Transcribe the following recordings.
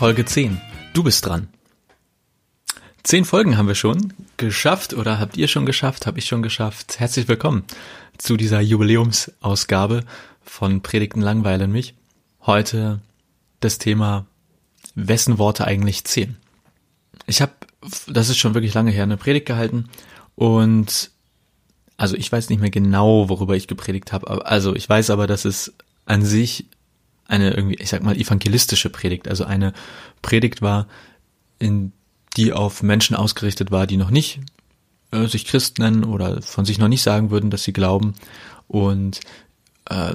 Folge 10. Du bist dran. Zehn Folgen haben wir schon geschafft oder habt ihr schon geschafft, habe ich schon geschafft. Herzlich willkommen zu dieser Jubiläumsausgabe von Predigten langweilen mich. Heute das Thema, wessen Worte eigentlich zählen. Ich habe, das ist schon wirklich lange her, eine Predigt gehalten und also ich weiß nicht mehr genau, worüber ich gepredigt habe. Also ich weiß aber, dass es an sich eine irgendwie, ich sag mal, evangelistische Predigt, also eine Predigt war, in die auf Menschen ausgerichtet war, die noch nicht äh, sich Christ nennen oder von sich noch nicht sagen würden, dass sie glauben. Und äh,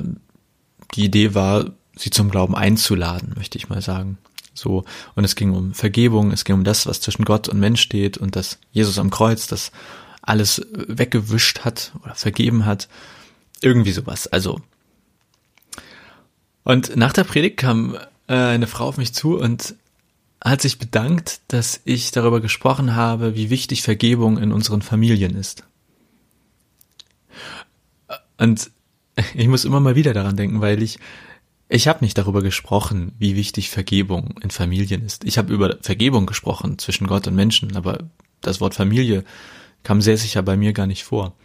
die Idee war, sie zum Glauben einzuladen, möchte ich mal sagen. So, und es ging um Vergebung, es ging um das, was zwischen Gott und Mensch steht und dass Jesus am Kreuz das alles weggewischt hat oder vergeben hat. Irgendwie sowas. Also und nach der Predigt kam äh, eine Frau auf mich zu und hat sich bedankt, dass ich darüber gesprochen habe, wie wichtig Vergebung in unseren Familien ist. Und ich muss immer mal wieder daran denken, weil ich ich habe nicht darüber gesprochen, wie wichtig Vergebung in Familien ist. Ich habe über Vergebung gesprochen zwischen Gott und Menschen, aber das Wort Familie kam sehr sicher bei mir gar nicht vor.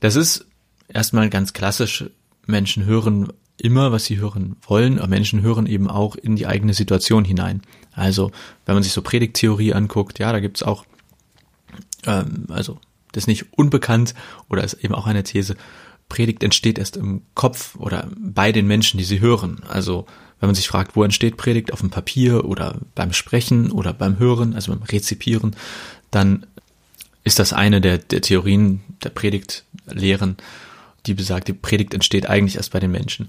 Das ist erstmal ganz klassisch. Menschen hören immer, was sie hören wollen, Menschen hören eben auch in die eigene Situation hinein. Also, wenn man sich so Predigttheorie anguckt, ja, da gibt's auch, ähm, also, das ist nicht unbekannt oder ist eben auch eine These, Predigt entsteht erst im Kopf oder bei den Menschen, die sie hören. Also, wenn man sich fragt, wo entsteht Predigt, auf dem Papier oder beim Sprechen oder beim Hören, also beim Rezipieren, dann ist das eine der, der Theorien der Predigtlehren die besagt, die Predigt entsteht eigentlich erst bei den Menschen.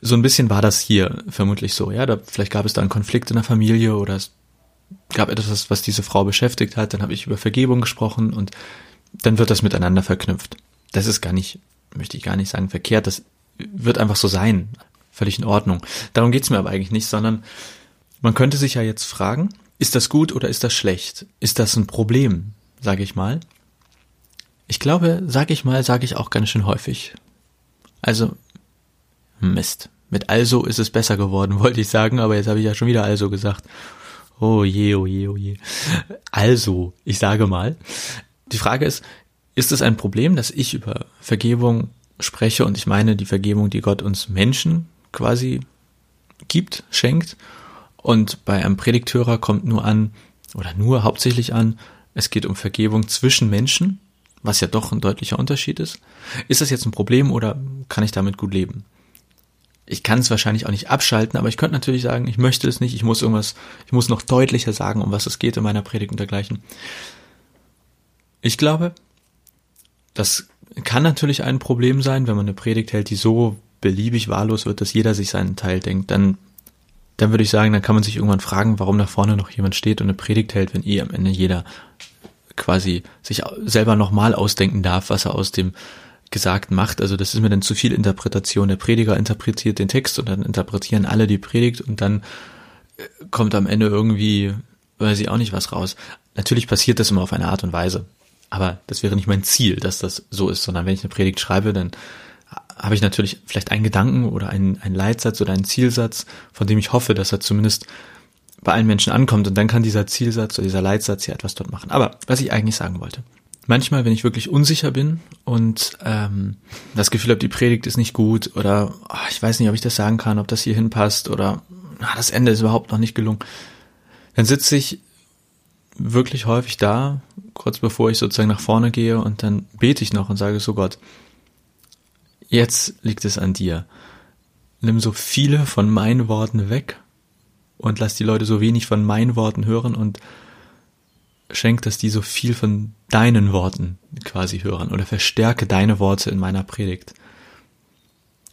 So ein bisschen war das hier vermutlich so, ja. Da, vielleicht gab es da einen Konflikt in der Familie oder es gab etwas, was diese Frau beschäftigt hat. Dann habe ich über Vergebung gesprochen und dann wird das miteinander verknüpft. Das ist gar nicht, möchte ich gar nicht sagen, verkehrt. Das wird einfach so sein. Völlig in Ordnung. Darum geht's mir aber eigentlich nicht, sondern man könnte sich ja jetzt fragen, ist das gut oder ist das schlecht? Ist das ein Problem, sage ich mal? Ich glaube, sag ich mal, sage ich auch ganz schön häufig. Also, Mist. Mit also ist es besser geworden, wollte ich sagen, aber jetzt habe ich ja schon wieder also gesagt. Oh je, oh je, oh je. Also, ich sage mal. Die Frage ist, ist es ein Problem, dass ich über Vergebung spreche und ich meine die Vergebung, die Gott uns Menschen quasi gibt, schenkt und bei einem Predigthörer kommt nur an, oder nur hauptsächlich an, es geht um Vergebung zwischen Menschen was ja doch ein deutlicher Unterschied ist. Ist das jetzt ein Problem oder kann ich damit gut leben? Ich kann es wahrscheinlich auch nicht abschalten, aber ich könnte natürlich sagen, ich möchte es nicht, ich muss irgendwas, ich muss noch deutlicher sagen, um was es geht in meiner Predigt und dergleichen. Ich glaube, das kann natürlich ein Problem sein, wenn man eine Predigt hält, die so beliebig wahllos wird, dass jeder sich seinen Teil denkt, dann, dann würde ich sagen, dann kann man sich irgendwann fragen, warum da vorne noch jemand steht und eine Predigt hält, wenn eh am Ende jeder quasi sich selber nochmal ausdenken darf, was er aus dem Gesagten macht. Also das ist mir dann zu viel Interpretation. Der Prediger interpretiert den Text und dann interpretieren alle die Predigt und dann äh, kommt am Ende irgendwie, weiß ich auch nicht was raus. Natürlich passiert das immer auf eine Art und Weise. Aber das wäre nicht mein Ziel, dass das so ist, sondern wenn ich eine Predigt schreibe, dann habe ich natürlich vielleicht einen Gedanken oder einen, einen Leitsatz oder einen Zielsatz, von dem ich hoffe, dass er zumindest bei allen Menschen ankommt und dann kann dieser Zielsatz oder dieser Leitsatz ja etwas dort machen. Aber was ich eigentlich sagen wollte. Manchmal, wenn ich wirklich unsicher bin und ähm, das Gefühl habe, die Predigt ist nicht gut oder oh, ich weiß nicht, ob ich das sagen kann, ob das hier hinpasst oder ah, das Ende ist überhaupt noch nicht gelungen, dann sitze ich wirklich häufig da, kurz bevor ich sozusagen nach vorne gehe und dann bete ich noch und sage so Gott, jetzt liegt es an dir. Nimm so viele von meinen Worten weg und lass die Leute so wenig von meinen Worten hören und schenk, dass die so viel von deinen Worten quasi hören oder verstärke deine Worte in meiner Predigt.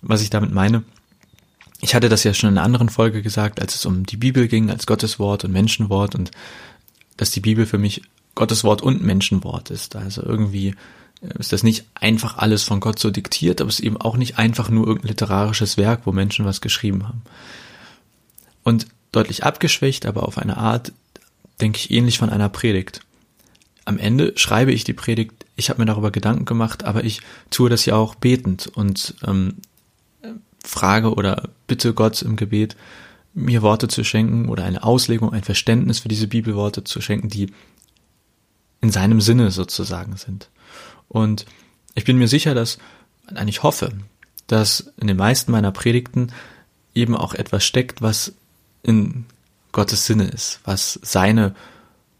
Was ich damit meine, ich hatte das ja schon in einer anderen Folge gesagt, als es um die Bibel ging, als Gotteswort und Menschenwort und dass die Bibel für mich Gotteswort und Menschenwort ist. Also irgendwie ist das nicht einfach alles von Gott so diktiert, aber es ist eben auch nicht einfach nur irgendein literarisches Werk, wo Menschen was geschrieben haben. Und deutlich abgeschwächt, aber auf eine Art, denke ich, ähnlich von einer Predigt. Am Ende schreibe ich die Predigt, ich habe mir darüber Gedanken gemacht, aber ich tue das ja auch betend und ähm, frage oder bitte Gott im Gebet, mir Worte zu schenken oder eine Auslegung, ein Verständnis für diese Bibelworte zu schenken, die in seinem Sinne sozusagen sind. Und ich bin mir sicher, dass, nein, ich hoffe, dass in den meisten meiner Predigten eben auch etwas steckt, was in Gottes Sinne ist, was seine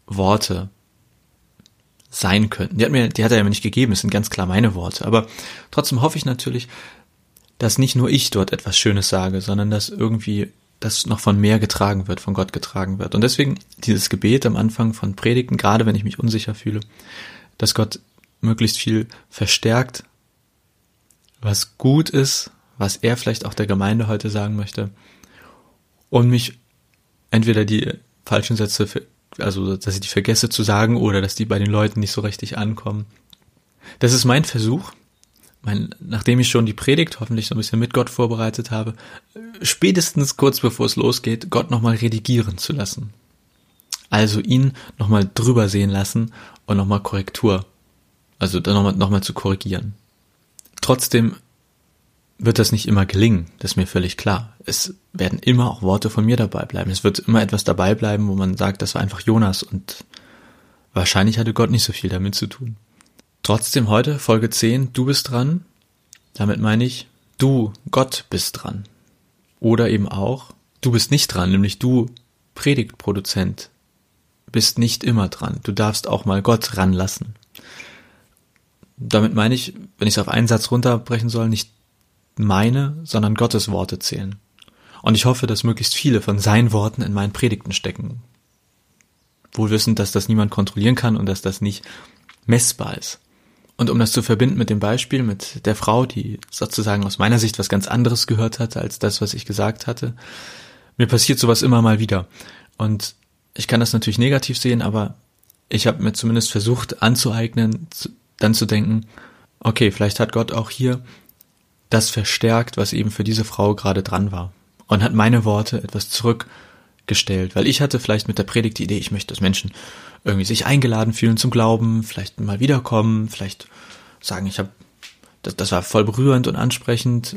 Worte sein könnten. Die hat mir, die hat er mir nicht gegeben, es sind ganz klar meine Worte. Aber trotzdem hoffe ich natürlich, dass nicht nur ich dort etwas Schönes sage, sondern dass irgendwie das noch von mehr getragen wird, von Gott getragen wird. Und deswegen dieses Gebet am Anfang von Predigten, gerade wenn ich mich unsicher fühle, dass Gott möglichst viel verstärkt, was gut ist, was er vielleicht auch der Gemeinde heute sagen möchte, und mich entweder die falschen Sätze, also dass ich die vergesse zu sagen oder dass die bei den Leuten nicht so richtig ankommen. Das ist mein Versuch, mein, nachdem ich schon die Predigt hoffentlich so ein bisschen mit Gott vorbereitet habe, spätestens kurz bevor es losgeht, Gott nochmal redigieren zu lassen. Also ihn nochmal drüber sehen lassen und nochmal Korrektur also dann nochmal noch mal zu korrigieren. Trotzdem wird das nicht immer gelingen, das ist mir völlig klar. Es werden immer auch Worte von mir dabei bleiben. Es wird immer etwas dabei bleiben, wo man sagt, das war einfach Jonas und wahrscheinlich hatte Gott nicht so viel damit zu tun. Trotzdem heute, Folge 10, du bist dran. Damit meine ich, du, Gott, bist dran. Oder eben auch, du bist nicht dran, nämlich du, Predigtproduzent, bist nicht immer dran. Du darfst auch mal Gott ranlassen damit meine ich, wenn ich es auf einen Satz runterbrechen soll, nicht meine, sondern Gottes Worte zählen. Und ich hoffe, dass möglichst viele von seinen Worten in meinen Predigten stecken. Wohl wissend, dass das niemand kontrollieren kann und dass das nicht messbar ist. Und um das zu verbinden mit dem Beispiel mit der Frau, die sozusagen aus meiner Sicht was ganz anderes gehört hatte als das, was ich gesagt hatte, mir passiert sowas immer mal wieder. Und ich kann das natürlich negativ sehen, aber ich habe mir zumindest versucht anzueignen, dann zu denken, okay, vielleicht hat Gott auch hier das verstärkt, was eben für diese Frau gerade dran war. Und hat meine Worte etwas zurückgestellt, weil ich hatte vielleicht mit der Predigt die Idee, ich möchte, dass Menschen irgendwie sich eingeladen fühlen zum Glauben, vielleicht mal wiederkommen, vielleicht sagen, ich habe, das, das war voll berührend und ansprechend,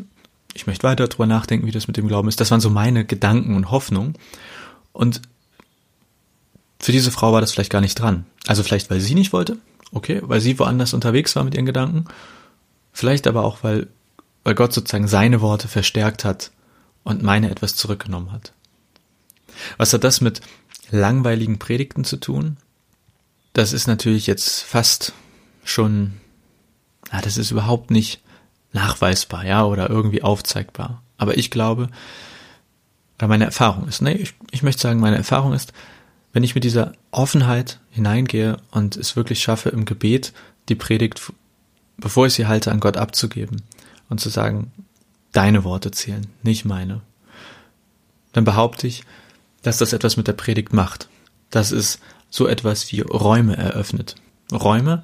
ich möchte weiter drüber nachdenken, wie das mit dem Glauben ist. Das waren so meine Gedanken und Hoffnungen. Und für diese Frau war das vielleicht gar nicht dran. Also vielleicht, weil sie nicht wollte, Okay, weil sie woanders unterwegs war mit ihren Gedanken. Vielleicht aber auch, weil, weil Gott sozusagen seine Worte verstärkt hat und meine etwas zurückgenommen hat. Was hat das mit langweiligen Predigten zu tun? Das ist natürlich jetzt fast schon, na, das ist überhaupt nicht nachweisbar, ja, oder irgendwie aufzeigbar. Aber ich glaube, oder meine Erfahrung ist, nee, ich, ich möchte sagen, meine Erfahrung ist, wenn ich mit dieser Offenheit hineingehe und es wirklich schaffe, im Gebet die Predigt, bevor ich sie halte, an Gott abzugeben und zu sagen, deine Worte zählen, nicht meine, dann behaupte ich, dass das etwas mit der Predigt macht. Dass es so etwas wie Räume eröffnet. Räume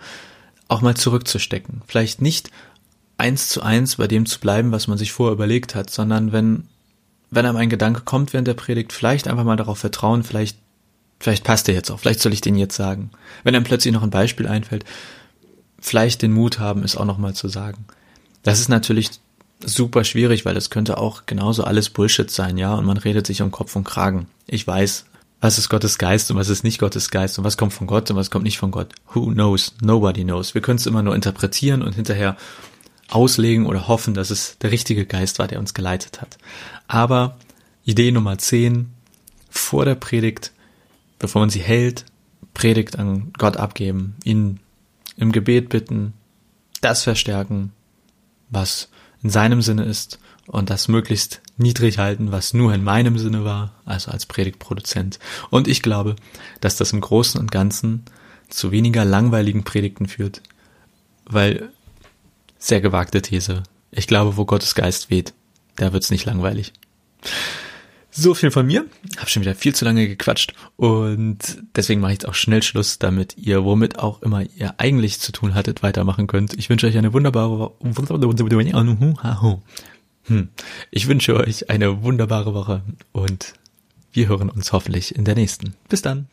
auch mal zurückzustecken. Vielleicht nicht eins zu eins bei dem zu bleiben, was man sich vorher überlegt hat, sondern wenn, wenn einem ein Gedanke kommt während der Predigt, vielleicht einfach mal darauf vertrauen, vielleicht Vielleicht passt der jetzt auch, vielleicht soll ich den jetzt sagen. Wenn einem plötzlich noch ein Beispiel einfällt, vielleicht den Mut haben, es auch nochmal zu sagen. Das ist natürlich super schwierig, weil das könnte auch genauso alles Bullshit sein, ja, und man redet sich um Kopf und Kragen. Ich weiß, was ist Gottes Geist und was ist nicht Gottes Geist und was kommt von Gott und was kommt nicht von Gott. Who knows? Nobody knows. Wir können es immer nur interpretieren und hinterher auslegen oder hoffen, dass es der richtige Geist war, der uns geleitet hat. Aber Idee Nummer 10, vor der Predigt bevor man sie hält, Predigt an Gott abgeben, ihn im Gebet bitten, das verstärken, was in seinem Sinne ist und das möglichst niedrig halten, was nur in meinem Sinne war, also als Predigtproduzent. Und ich glaube, dass das im Großen und Ganzen zu weniger langweiligen Predigten führt, weil sehr gewagte These, Ich glaube, wo Gottes Geist weht, da wird's nicht langweilig. So viel von mir. Hab schon wieder viel zu lange gequatscht und deswegen mache ich jetzt auch schnell Schluss, damit ihr, womit auch immer ihr eigentlich zu tun hattet, weitermachen könnt. Ich wünsche euch eine wunderbare hm. Ich wünsche euch eine wunderbare Woche und wir hören uns hoffentlich in der nächsten. Bis dann.